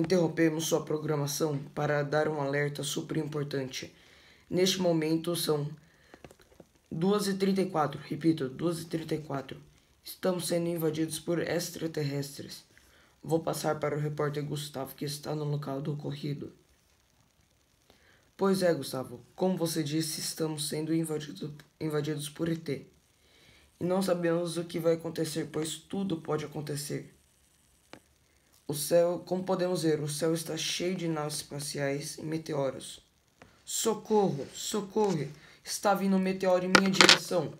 Interrompemos sua programação para dar um alerta super importante. Neste momento são 2h34, repito, 2h34. Estamos sendo invadidos por extraterrestres. Vou passar para o repórter Gustavo, que está no local do ocorrido. Pois é, Gustavo, como você disse, estamos sendo invadido, invadidos por ET. E não sabemos o que vai acontecer, pois tudo pode acontecer. O céu, como podemos ver, o céu está cheio de naves espaciais e meteoros. Socorro, socorro! Está vindo um meteoro em minha direção.